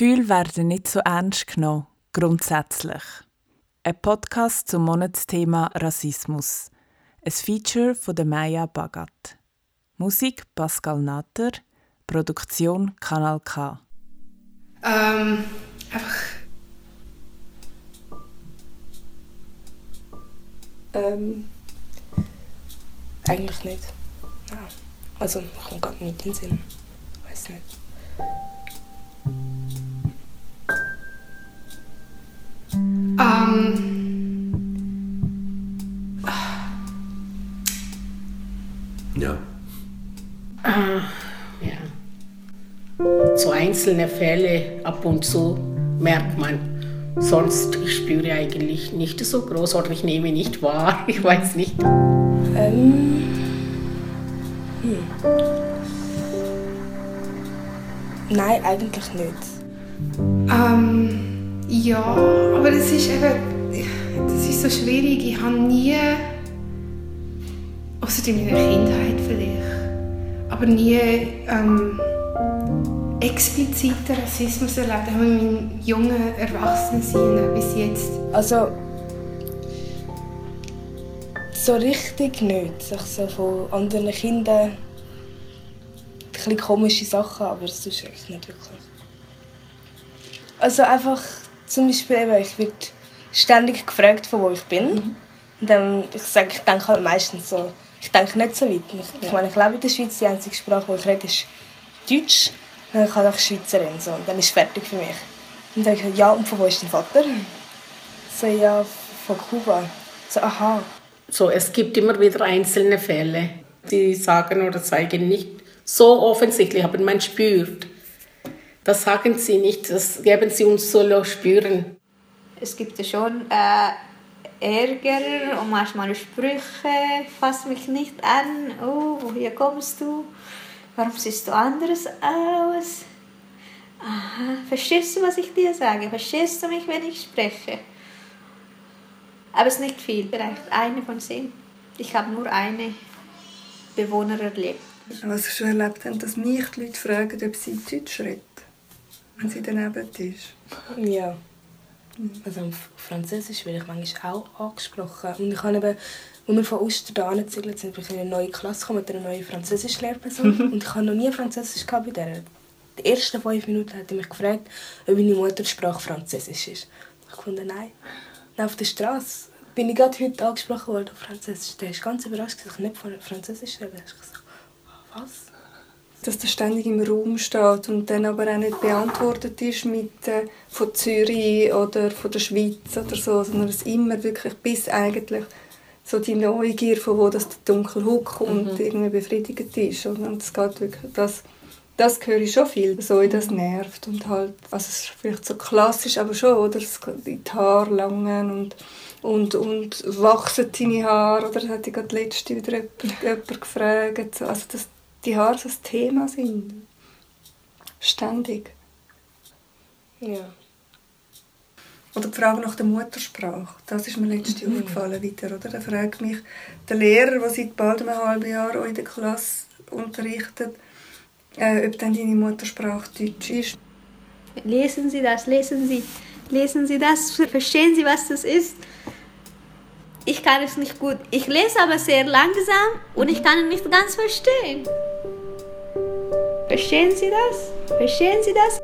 Gefühle werden nicht so ernst genommen, grundsätzlich. Ein Podcast zum Monatsthema Rassismus. Ein Feature von der Maya Bagat. Musik Pascal Natter, Produktion Kanal K. Ähm, einfach. Ähm, eigentlich nicht. Ja. Also, ich komme gerade nicht in den Sinn. Weiß nicht. Ähm, Ja. Ja. So einzelne Fälle ab und zu merkt man. Sonst, ich spüre eigentlich nicht so groß oder ich nehme nicht wahr. Ich weiß nicht. Ähm, hm. Nein, eigentlich nicht. ähm, ja, aber das ist eben. Das ist so schwierig. Ich habe nie. Außer in meiner Kindheit vielleicht. Aber nie. Ähm, expliziten Rassismus erlebt. Habe in meinem jungen Erwachsenensein bis jetzt. Also, so richtig nicht. Sich so von anderen Kindern ein komische Sachen, aber das ist eigentlich nicht wirklich. Also einfach, zum Beispiel eben, ich werde ständig gefragt, von wo ich bin. Und dann, ich sage, ich denke halt meistens so, ich denke nicht so weit. Ich, ich meine, ich lebe in der Schweiz, die einzige Sprache, die ich rede, ist Deutsch. Dann kann ich Schweizerin, so, und dann ist es fertig für mich. Und dann sage ich, ja, und von wo ist dein Vater? So, ja, von Kuba. So, aha. So, es gibt immer wieder einzelne Fälle, die sagen oder zeigen nicht so offensichtlich, aber man spürt. Das sagen sie nicht, das geben sie uns so spüren. Es gibt ja schon äh, Ärger und manchmal Sprüche, fass mich nicht an, oh, woher kommst du? Warum siehst du anders aus? Aha, verstehst du, was ich dir sage? Verstehst du mich, wenn ich spreche? Aber es ist nicht viel, vielleicht eine von zehn. Ich habe nur eine Bewohner erlebt. Was ich schon erlebt habe, dass mich die Leute fragen, ob sie Deutsch reden, wenn sie daneben ist. Ja. Also auf Französisch werde ich manchmal auch angesprochen. Und ich habe eben, als wir von Oster hierher gezügelt sind, bin ich in eine neue Klasse gekommen mit einer neuen Französisch-Lehrperson. und ich habe noch nie Französisch gehabt bei der. Die ersten fünf Minuten hat er mich gefragt, ob meine Muttersprache Französisch ist. Ich fand, nein. Dann auf der Straße bin ich gerade heute angesprochen worden auf Französisch. Der ist ganz überrascht, dass ich nicht von Französisch rede. Ich gesagt, was? Dass das ständig im Raum steht und dann aber auch nicht beantwortet ist mit äh, von Zürich oder von der Schweiz oder so, sondern es immer wirklich bis eigentlich so die Neugier, von wo das Hut kommt, irgendwie befriedigt ist. Und es geht wirklich, das, das höre ich schon viel, so das nervt und halt, also es ist vielleicht so klassisch, aber schon, oder, die Haare langen und und, und wachsen deine Haare, oder? Das hat gerade letzte wieder jemand, jemand gefragt, so, also dass die Haare so ein Thema sind. Ständig. Ja. Oder die Frage nach der Muttersprache. Das ist mir letztes Jahr aufgefallen wieder, oder? Da fragt mich der Lehrer, der seit bald einem halben Jahr auch in der Klasse unterrichtet, äh, ob dann deine Muttersprache Deutsch ist. Lesen Sie das, lesen Sie, lesen Sie das, verstehen Sie, was das ist. Ich kann es nicht gut. Ich lese aber sehr langsam und ich kann es nicht ganz verstehen. Verstehen Sie das? Verstehen Sie das?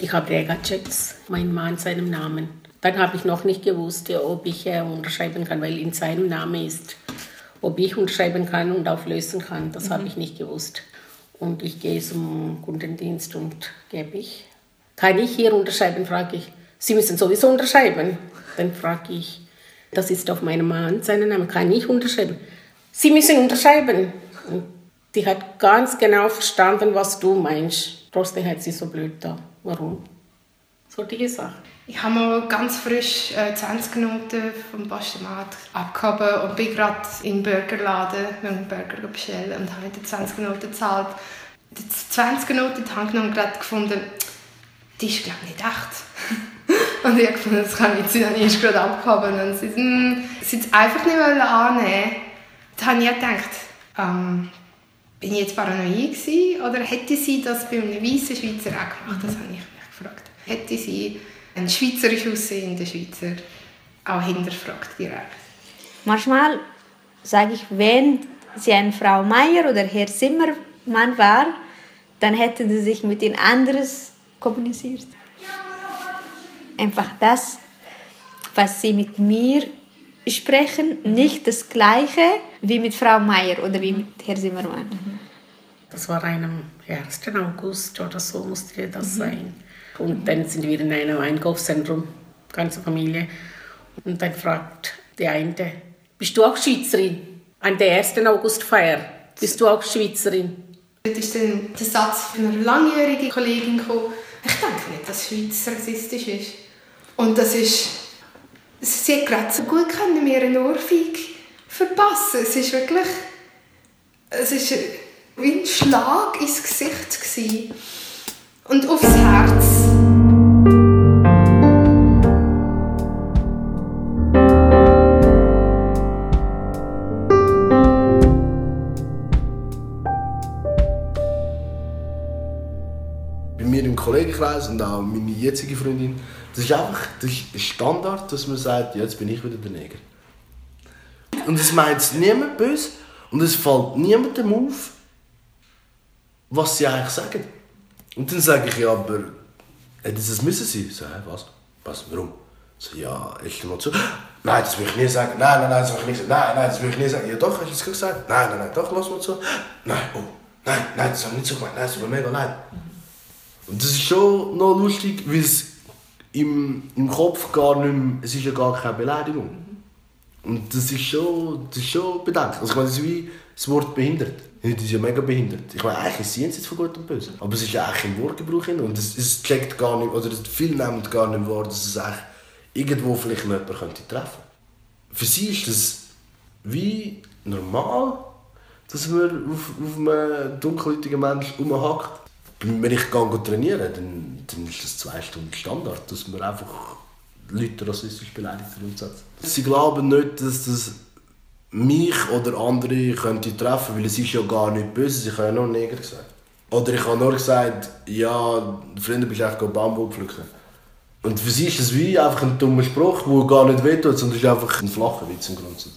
Ich habe Regachex, mein Mann, seinem Namen. Dann habe ich noch nicht gewusst, ob ich äh, unterschreiben kann, weil in seinem Namen ist, ob ich unterschreiben kann und auflösen kann. Das habe ich nicht gewusst. Und ich gehe zum Kundendienst und gebe ich. Kann ich hier unterschreiben, frage ich. Sie müssen sowieso unterschreiben. Dann frage ich, das ist auf meinem Mann, seinen Namen. Kann ich unterschreiben? Sie müssen unterschreiben. Und die hat ganz genau verstanden, was du meinst. Trotzdem hat sie so blöd da. Warum? Solche Sachen. Ich habe mal ganz frisch äh, 20 Minuten vom Pastomat abgehoben und bin gerade im Burgerladen mit einem Burger bestellen und habe die 20 Minuten gezahlt. Die 20 Minuten habe ich gerade gefunden, die ist glaube ich nicht echt. und ich fand, das kann ich dann erst gerade abgehoben. Und sie, hm, sie es einfach nicht annehmen Da habe ich gedacht, ähm, bin ich jetzt paranoid gewesen, oder hätte sie das bei einem weißen Schweizer auch gemacht? Das habe ich mich gefragt. Hätte sie einen schweizerisch aussehenden Schweizer auch hinterfragt direkt? Manchmal sage ich, wenn sie eine Frau Meier oder Herr Zimmermann war, dann hätte sie sich mit den anderes kommuniziert. Einfach das, was sie mit mir sprechen, nicht das Gleiche wie mit Frau Meier oder wie mit Herr Zimmermann. Das war am 1. August oder so musste das mhm. sein. Und dann sind wir in einem Einkaufszentrum, ganze Familie. Und dann fragt die eine, bist du auch Schweizerin? An der 1. Augustfeier. Bist du auch Schweizerin? Das ist dann der Satz von einer langjährigen Kollegin gekommen. Ich denke nicht, dass Schweiz rassistisch ist. Und das ist... Sie hat gerade so gut können mir eine Ohrfeige verpassen. Es ist wirklich... Es ist wie ein Schlag ins Gesicht gewesen. Und aufs Herz. Kollegenkreis und auch meine jetzige Freundin, das ist einfach ist Standard, dass man sagt, jetzt bin ich wieder der Neger. Und es meint niemand böse und es fällt niemandem auf, was sie eigentlich sagen. Und dann sage ich, ja, aber hätte es müssen sein? So, hä, was? Was? Warum? So, ja, ich mal zu. Nein, das will ich nie sagen. Nein, nein, nein, das will ich nicht sagen. Nein, nein, das will ich nie sagen. Ja, doch, hast du es gesagt? Nein, nein, nein, doch, lass mal zu. Nein, oh, nein, nein, das habe ich nicht so gemeint. Nein, es tut mir mega leid. Und das ist schon noch lustig, weil es im, im Kopf gar nicht mehr, es ist ja gar keine Beleidigung. Und das ist schon, das ist schon bedenklich. Also ich meine, das ist wie das Wort behindert. Das ist ja mega behindert. Ich meine, eigentlich ist es jetzt von Gut und Böse. Aber es ist ja eigentlich im Wortgebrauch hin und es, es checkt gar nicht, oder viele nehmen gar nicht wahr, dass es eigentlich irgendwo vielleicht noch jemanden könnte treffen Für sie ist das wie normal, dass man auf, auf einen dunkelhäutigen Menschen rumhackt. Wenn ich gehe trainieren dann, dann ist das zwei Stunden Standard, dass man einfach Leute rassistisch beleidigt grundsätzlich. Sie glauben nicht, dass das mich oder andere könnte treffen, weil es ist ja gar nicht böse, sie haben ja nur Neger gesagt. Oder ich habe nur gesagt, ja, Freunde bist du echt Bambus pflücken. Und für sie ist das wie einfach ein dummer Spruch, der gar nicht wehtut, sondern es ist einfach ein flacher Witz im Grundsatz.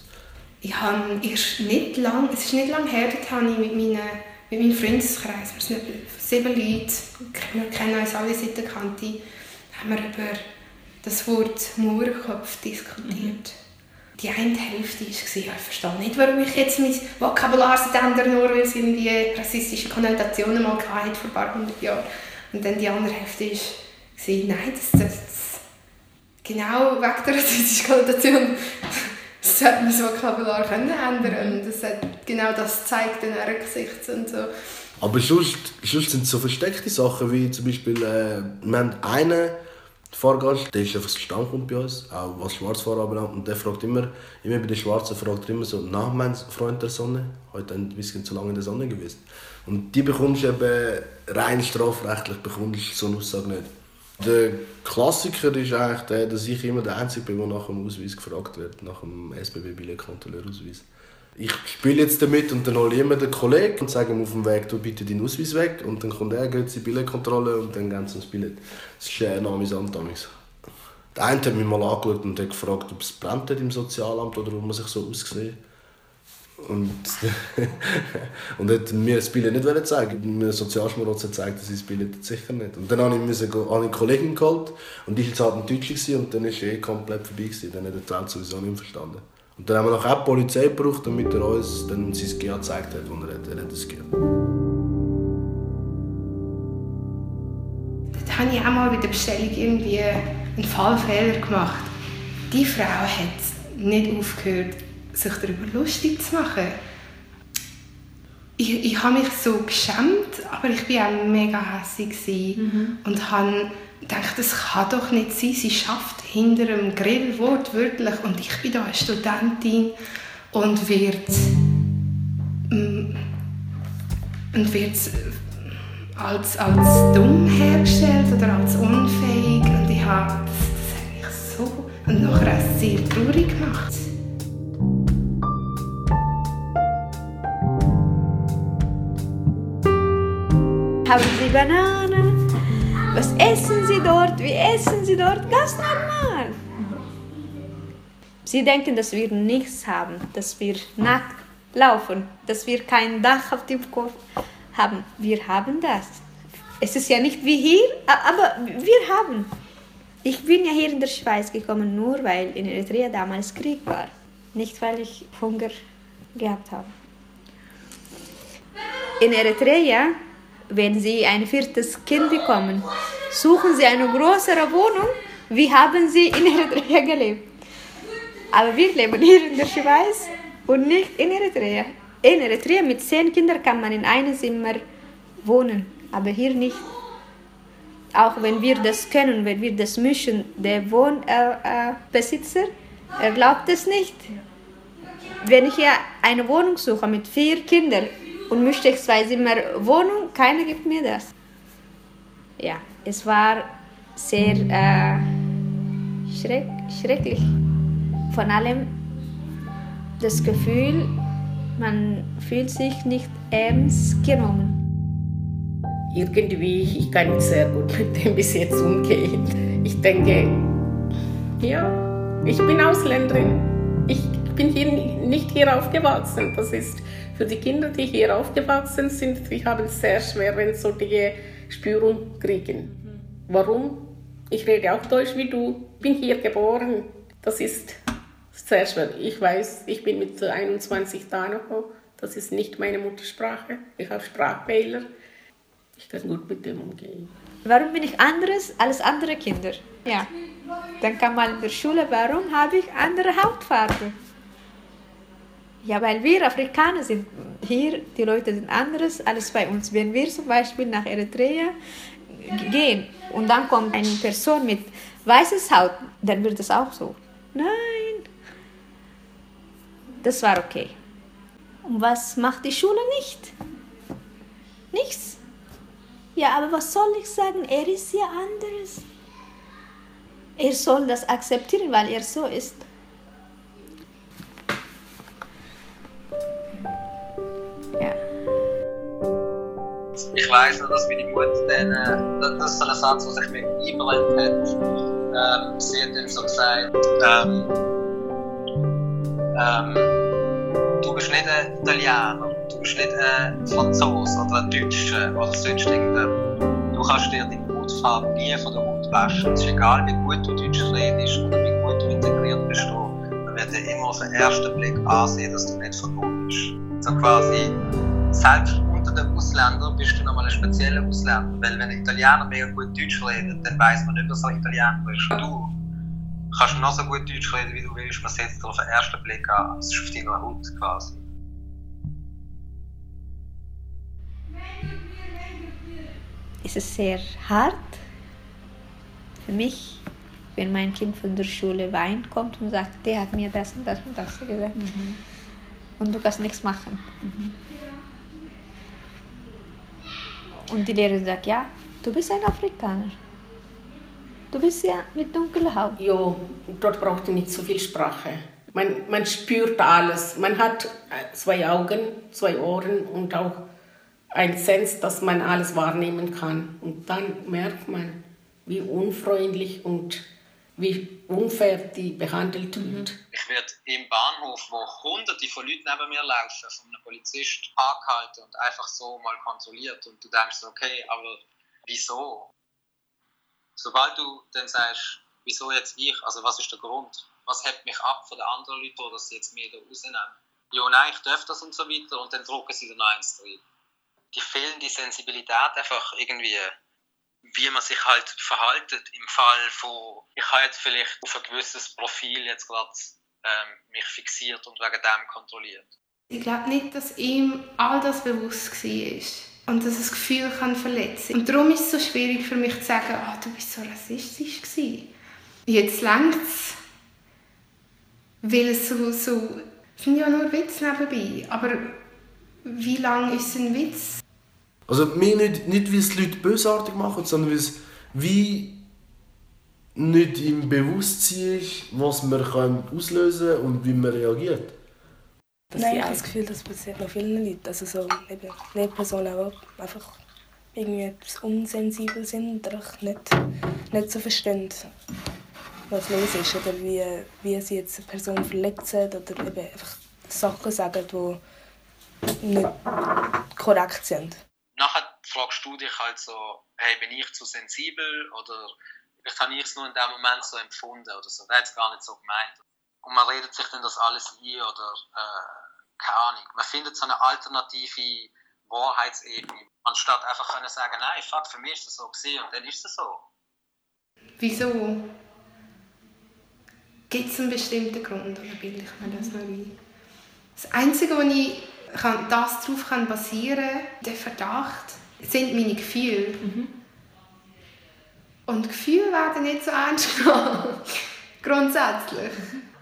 Ich habe erst nicht lang, es ist nicht lange her, dort habe ich mit meinen mit meinem Freundeskreis, wir sind sieben Leute, wir kennen uns alle seit der Kante, haben wir über das Wort Mauerkopf diskutiert. Mhm. Die eine Hälfte war, ich verstehe nicht, warum ich jetzt mein Vokabular ändere, nur weil es irgendwie rassistische Konnotationen mal hatte vor ein paar hundert Jahren. Und dann die andere Hälfte war, nein, das, das, genau wegen der rassistischen Konnotation sollte man das Vokabular können ändern und das hat genau das gezeigt in ihrem Gesicht und so. Aber sonst, sonst sind es so versteckte Sachen, wie zum Beispiel, äh, wir haben einen Fahrgast, der ist einfach Stammkunde bei uns, auch was Schwarzfahrer anbelangt, und der fragt immer, immer bei den Schwarzen fragt er immer so, nach mein Freund der Sonne, heute ein bisschen zu lange in der Sonne gewesen. Und die bekommst du eben rein strafrechtlich bekommst so eine Aussage nicht. Der Klassiker ist eigentlich der, dass ich immer der Einzige bin, der nach dem Ausweis gefragt wird, nach dem SBB Billetkontrolleurausweis. Ich spiele jetzt damit und dann hole ich immer den Kollegen und sage ihm auf dem Weg, du bitte deinen Ausweis weg. Und dann kommt er, geht zur Billetkontrolle und dann gehen sie das Billett. Das ist äh, amüsant damals. Der eine hat mich mal angeschaut und hat gefragt, ob es brennt im Sozialamt oder ob man sich so aussieht. Und, und hat mir das Billett nicht zeigen Mir Sozialschmarotzer gezeigt, dass ich das Billett sicher nicht. Und dann habe ich, müssen, habe ich eine Kollegin geholt und die war halt in Deutsch und dann war er eh komplett vorbei. Gewesen. Dann hat er die sowieso nicht verstanden. Und dann haben wir noch auch die Polizei gebraucht, damit er uns dann sein GA gezeigt hat, wo er hat. Er hat das GA. Da habe ich auch mal bei der Bestellung irgendwie einen Fallfehler gemacht. Die Frau hat nicht aufgehört, sich darüber lustig zu machen. Ich, ich habe mich so geschämt, aber ich war auch mega hässlich mhm. und habe gedacht, das kann doch nicht sein. Sie schafft hinter einem Grill wortwörtlich und ich bin da eine Studentin und wird mm, und wird als, als dumm hergestellt oder als unfähig und ich habe, das, das und nachher auch sehr traurig gemacht. Haben Sie Bananen? Was essen Sie dort? Wie essen Sie dort? Ganz normal. Sie denken, dass wir nichts haben, dass wir nackt laufen, dass wir kein Dach auf dem Kopf haben. Wir haben das. Es ist ja nicht wie hier, aber wir haben. Ich bin ja hier in der Schweiz gekommen, nur weil in Eritrea damals Krieg war. Nicht, weil ich Hunger gehabt habe. In Eritrea, wenn Sie ein viertes Kind bekommen, suchen Sie eine größere Wohnung. Wie haben Sie in Eritrea gelebt? Aber wir leben hier in der Schweiz und nicht in Eritrea. In Eritrea mit zehn Kindern kann man in einem Zimmer wohnen, aber hier nicht. Auch wenn wir das können, wenn wir das mischen, der Wohnbesitzer äh, äh, erlaubt es nicht. Wenn ich hier eine Wohnung suche mit vier Kindern und möchte ich zwei Zimmer Wohnung, keiner gibt mir das. Ja, es war sehr äh, schreck, schrecklich. Von allem das Gefühl, man fühlt sich nicht ernst genommen. Irgendwie, ich kann sehr gut mit dem bis jetzt umgehen. Ich denke, ja, ich bin Ausländerin. Ich bin hier nicht hier aufgewachsen. Das ist für die Kinder, die hier aufgewachsen sind, die haben es sehr schwer, wenn sie so die Spürung kriegen. Warum? Ich rede auch Deutsch wie du, bin hier geboren. Das ist sehr schwer. Ich weiß, ich bin mit 21 da noch. Das ist nicht meine Muttersprache. Ich habe Sprachfehler. Ich kann gut mit dem umgehen. Warum bin ich anders als andere Kinder? Ja, dann kann man in der Schule, warum habe ich andere Hautfarbe? Ja, weil wir Afrikaner sind. Hier, die Leute sind anders als bei uns. Wenn wir zum Beispiel nach Eritrea gehen und dann kommt eine Person mit weißes Haut, dann wird es auch so. Nein, das war okay. Und was macht die Schule nicht? Nichts. Ja, aber was soll ich sagen? Er ist ja anders. Er soll das akzeptieren, weil er so ist. Weiß noch, dass meine Mutter dann, äh, das ist so ein Satz, was ich mir eingebrannt hat. Ähm, sie hat ihm so gesagt, ähm, ähm, du bist nicht ein Italiener, du bist nicht ein Franzose oder ein Deutscher oder sonst irgendjemand. Du kannst dir deine Hautfarbe nie von der Haut waschen. Es ist egal, wie gut du Deutsch redest oder wie gut du integriert bist. Man wird dir immer auf den ersten Blick ansehen, dass du nicht von Haut bist. So quasi, selbst unter den Ausländern bist du nochmal ein spezieller Ausländer. Weil wenn ein Italiener mega gut Deutsch redet, dann weiß man nicht, dass er Italiener ist. Du kannst noch so gut Deutsch reden, wie du willst, man setzt dir auf den ersten Blick an. Es ist auf deiner Haut quasi. Es ist sehr hart für mich, wenn mein Kind von der Schule weint kommt und sagt, der hat mir das und das und das gesagt. Mhm. Und du kannst nichts machen. Mhm. Und die Lehrerin sagt, ja, du bist ein Afrikaner. Du bist ja mit dunkler Haut. Ja, dort braucht ihr nicht so viel Sprache. Man, man spürt alles. Man hat äh, zwei Augen, zwei Ohren und auch ein Sens, dass man alles wahrnehmen kann. Und dann merkt man, wie unfreundlich und wie unfair die behandelt wird. Mhm. Ich werde im Bahnhof, wo hunderte von Leuten neben mir laufen, von einem Polizist angehalten und einfach so mal kontrolliert. Und du denkst, okay, aber wieso? sobald du dann sagst, wieso jetzt ich, also was ist der Grund, was hält mich ab von den anderen Leuten, dass sie jetzt mir da rausnehmen? Ja, nein, ich darf das und so weiter und dann drucken sie dann eins drin. Die fehlende Sensibilität einfach irgendwie, wie man sich halt verhaltet im Fall von, ich habe jetzt vielleicht auf ein gewisses Profil jetzt gerade ähm, mich fixiert und wegen dem kontrolliert. Ich glaube nicht, dass ihm all das bewusst war und dass das Gefühl kann verletzen Und darum ist es so schwierig für mich zu sagen, oh, du bist so rassistisch gewesen. Jetzt längt es, weil es so, so sind ja nur Witze nebenbei, aber wie lange ist ein Witz? Also mir nicht, nicht wie es die Leute bösartig machen, sondern wie, es, wie nicht im Bewusstsein ist, was man kann auslösen kann und wie man reagiert. Nein, ich habe das Gefühl, das passiert noch vielen Leuten. Also so eben Lehrpersonen auch einfach irgendwie unsensibel sind oder nicht, nicht so verstehen, was los ist oder wie, wie sie jetzt eine Person verletzen oder eben einfach Sachen sagen, die nicht korrekt sind. Fragst du dich halt so, hey, bin ich zu sensibel oder vielleicht habe ich es nur in dem Moment so empfunden oder so. Der es gar nicht so gemeint. Und man redet sich dann das alles ein oder äh, keine Ahnung. Man findet so eine alternative Wahrheitsebene, anstatt einfach können sagen, nein, fuck, für mich ist das so gewesen und dann ist es so. Wieso? Gibt es einen bestimmten Grund oder bilde ich mir das nur ein? Das Einzige, wo ich kann, das darauf kann basieren kann, der Verdacht, sind meine Gefühle. Mhm. Und Gefühle werden nicht so ernst genommen. Grundsätzlich.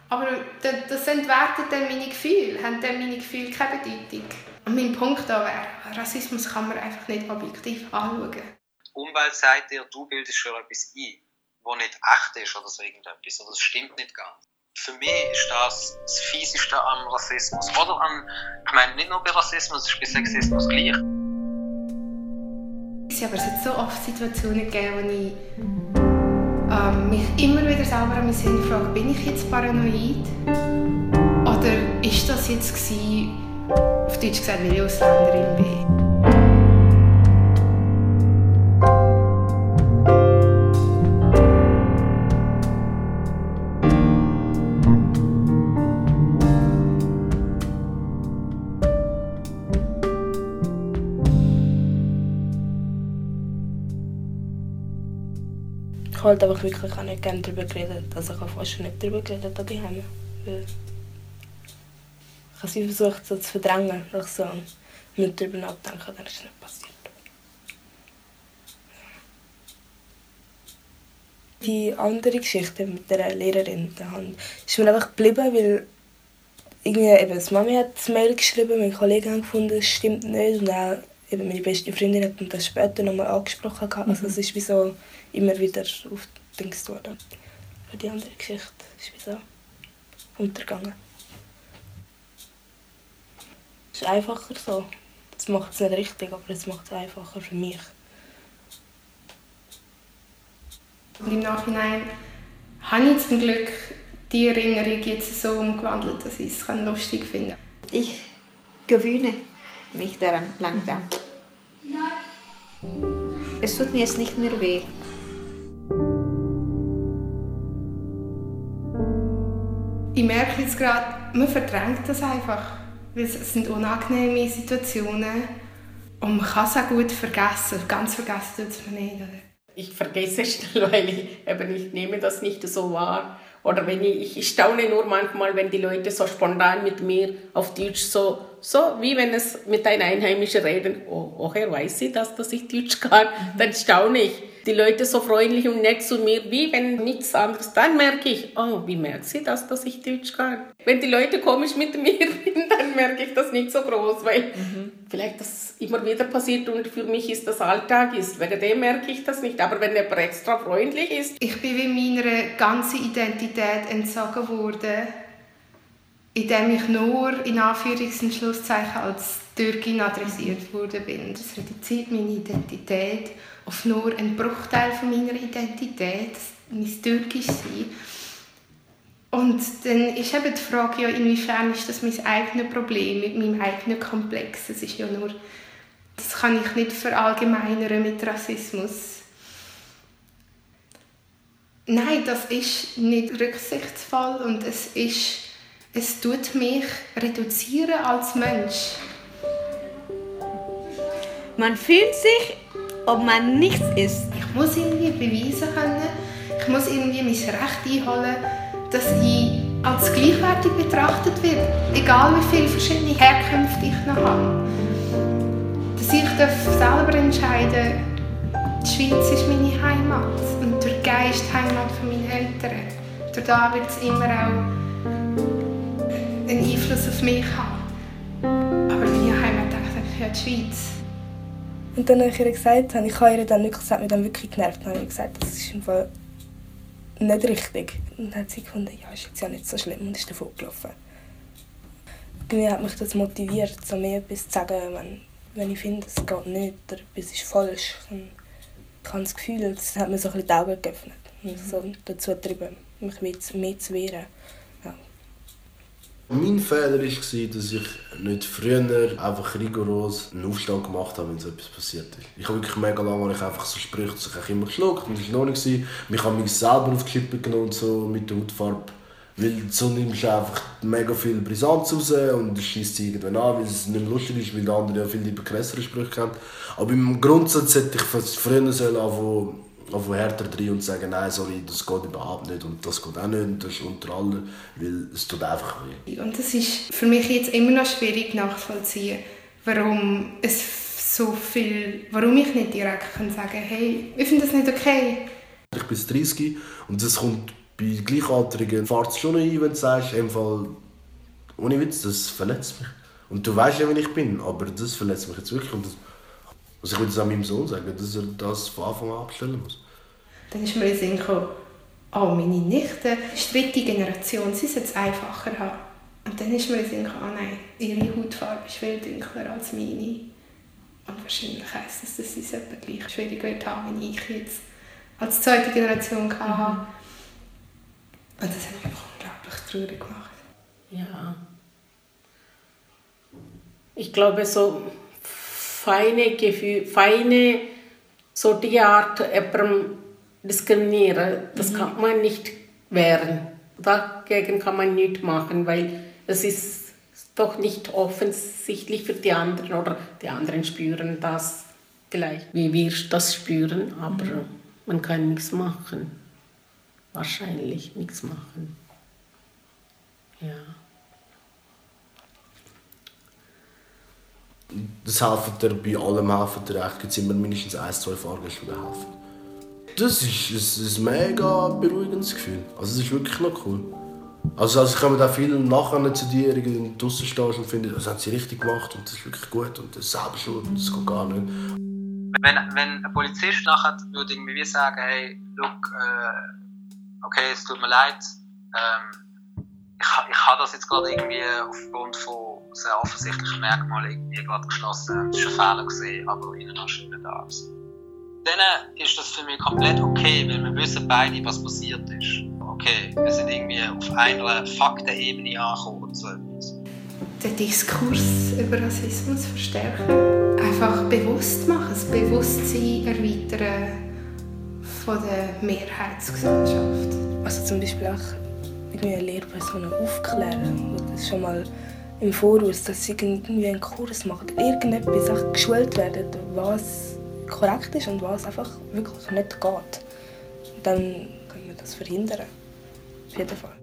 Aber das entwertet dann meine Gefühle, haben dann meine Gefühle keine Bedeutung. Und mein Punkt da wäre, Rassismus kann man einfach nicht objektiv anschauen. Die Umwelt sagt dir, du bildest schon etwas ein, das nicht echt ist oder so irgendetwas, oder das stimmt nicht ganz. Für mich ist das das Fieseste am Rassismus. Oder am, ich meine, nicht nur bei Rassismus, es ist bei Sexismus gleich. Es aber es hat so oft Situationen gegeben, wo ich ähm, mich immer wieder selber an mich frage, bin ich jetzt paranoid? Oder ist das jetzt gewesen, auf Deutsch gesagt, weil ich Ausländerin bin? Ich halt einfach wirklich auch nicht gerne darüber geredet. Also ich habe fast schon nicht darüber geredet an. Ich habe sie versucht so zu verdrängen, ich so nicht darüber nachdenken, dann ist es nicht passiert. Die andere Geschichte mit der Lehrerin der Hand ist mir einfach geblieben, weil irgendwie eben, die Mami hat das Mail geschrieben, meine Kollegen haben gefunden, es stimmt nicht und auch eben meine beste Freundin hat das später nochmal angesprochen. Mhm. Also es ist wie so immer wieder aufgedingst worden. Aber die andere Geschichte ist wie so untergegangen. Es ist einfacher so. Das macht es nicht richtig, aber es macht es einfacher für mich. Und im Nachhinein habe ich zum Glück die Erinnerung jetzt so umgewandelt, dass ich es lustig finde. Ich gewöhne mich daran langsam. Es tut mir jetzt nicht mehr weh. Ich merke jetzt gerade, man verdrängt das einfach. Weil es sind unangenehme Situationen und man kann es auch gut vergessen. Ganz vergessen tut es man nicht. Oder? Ich vergesse schnell, weil ich eben ich nehme das nicht so wahr. Oder wenn ich, ich staune nur manchmal, wenn die Leute so spontan mit mir auf Deutsch so, so wie wenn es mit einem Einheimischen reden, oh, woher weiß sie das, dass ich Deutsch kann, dann staune ich die Leute so freundlich und nett zu mir, wie wenn nichts anderes. Dann merke ich, oh, wie merkt sie das, dass ich Deutsch kann? Wenn die Leute komisch mit mir sind, dann merke ich das nicht so groß, weil mhm. vielleicht das immer wieder passiert und für mich ist das Alltag ist. Wegen dem merke ich das nicht. Aber wenn jemand extra freundlich ist. Ich bin wie meiner ganzen Identität entzogen worden, indem ich nur in Anführungs- und Schlusszeichen als Türkin adressiert worden bin. Das reduziert meine Identität auf nur einen Bruchteil von meiner Identität, mein Türkisch sein. Und dann ist eben die Frage, ja, inwiefern ist das mein eigenes Problem mit meinem eigenen Komplex. Das ist ja nur, das kann ich nicht verallgemeinern mit Rassismus. Nein, das ist nicht rücksichtsvoll und es ist, es tut mich reduzieren als Mensch. Man fühlt sich ob man nichts ist. Ich muss irgendwie beweisen können, ich muss irgendwie mein Recht einholen, dass ich als gleichwertig betrachtet werde, egal wie viele verschiedene Herkünfte ich noch habe. Dass ich selber entscheiden die Schweiz ist meine Heimat und die Türkei ist die Heimat meiner Eltern. Durch da wird es immer auch einen Einfluss auf mich haben. Aber meine Heimat denke ich, die Schweiz. Und dann habe ich ihr gesagt, ich habe ihr dann wirklich gesagt, mir dann wirklich genervt, dann habe ich gesagt, das ist im Fall nicht richtig. Und dann hat sie gefunden, ja, ist jetzt ja nicht so schlimm und ist davon gelaufen. Irgendwie hat mich das motiviert, so mir etwas zu sagen, wenn, wenn ich finde, es geht nicht oder etwas ist falsch. Dann ich habe das Gefühl, das hat mir so ein bisschen die Augen geöffnet. Und so dazu getrieben, mich mehr zu wehren. Mein Fehler war, dass ich nicht früher einfach rigoros einen Aufstand gemacht habe, wenn so etwas passiert ist. Ich habe wirklich mega lange ich einfach so Sprüche ich habe immer geschluckt und das war noch nicht. Ich habe mich selber auf die Schippe genommen so mit der Hautfarbe. Weil so nimmst du einfach mega viel Brisanz raus und schießt sie irgendwann an, weil es nicht lustig ist, weil der andere ja viel lieber krassere Sprüche kennt. Aber im Grundsatz hätte ich früher sollen anfangen, anfangen härter drin und sagen, nein, sorry, das geht überhaupt nicht und das geht auch nicht und das ist unter allen, weil es tut einfach weh. Und das ist für mich jetzt immer noch schwierig nachzuvollziehen, warum es so viel, warum ich nicht direkt kann sagen hey, ich finde das nicht okay. Ich bin 30 und das kommt bei Gleichaltrigen fährt es schon ein, wenn du sagst, im Fall, ohne Witz, das verletzt mich. Und du weißt ja, wie ich bin, aber das verletzt mich jetzt wirklich. Und das, also ich würde es auch meinem Sohn sagen, dass er das von Anfang an abstellen muss. Dann ist mir in den Sinn gekommen, oh, meine Nichte, die dritte Generation, sie sollte es einfacher haben. Und dann ist mir in den Sinn gekommen, oh nein, ihre Hautfarbe ist viel dunkler als meine. Und wahrscheinlich heisst das, dass sie es etwa gleich schwierig wird haben, wie ich jetzt als zweite Generation hatte. Mhm. Und das hat mich einfach unglaublich traurig gemacht. Ja. Ich glaube, so feine Gefühle, feine, so die Art, diskriminieren, das mhm. kann man nicht wehren. Dagegen kann man nichts machen, weil es ist doch nicht offensichtlich für die anderen oder die anderen spüren das vielleicht, wie wir das spüren, aber mhm. man kann nichts machen wahrscheinlich nichts machen. Ja. Das helfen dir, bei allem helfen dir echt. Gibt immer mindestens ein, zwei Fahrgäste, helfen. Das ist ein, ein mega beruhigendes Gefühl. Also es ist wirklich noch cool. Also, also ich komme da viel nachher zu dir irgendwie draußen stehst und finde, das haben sie richtig gemacht und das ist wirklich gut und das ist selber schuld und das geht gar nicht. Wenn, wenn ein Polizist nachher würde irgendwie sagen, hey, look, äh, okay, es tut mir leid, ähm, ich, ich habe das jetzt gerade irgendwie aufgrund von sehr offensichtlichen Merkmalen irgendwie gerade geschlossen. Es war ein Fehler, gewesen, aber Ihnen noch schönen Tag. Dann ist das für mich komplett okay, weil wir wissen beide, was passiert ist. Okay, wir sind irgendwie auf einer Faktenebene angekommen und so etwas. Den Diskurs über Rassismus verstärken. Einfach bewusst machen, das Bewusstsein erweitern von der Mehrheitsgesellschaft. Also zum Beispiel auch irgendwie eine Lehrperson aufklären, das schon mal im Voraus, dass sie irgendwie einen Kurs machen, irgendetwas geschult werden, was korrekt ist und was einfach wirklich nicht geht. Dann können wir das verhindern. Auf jeden Fall.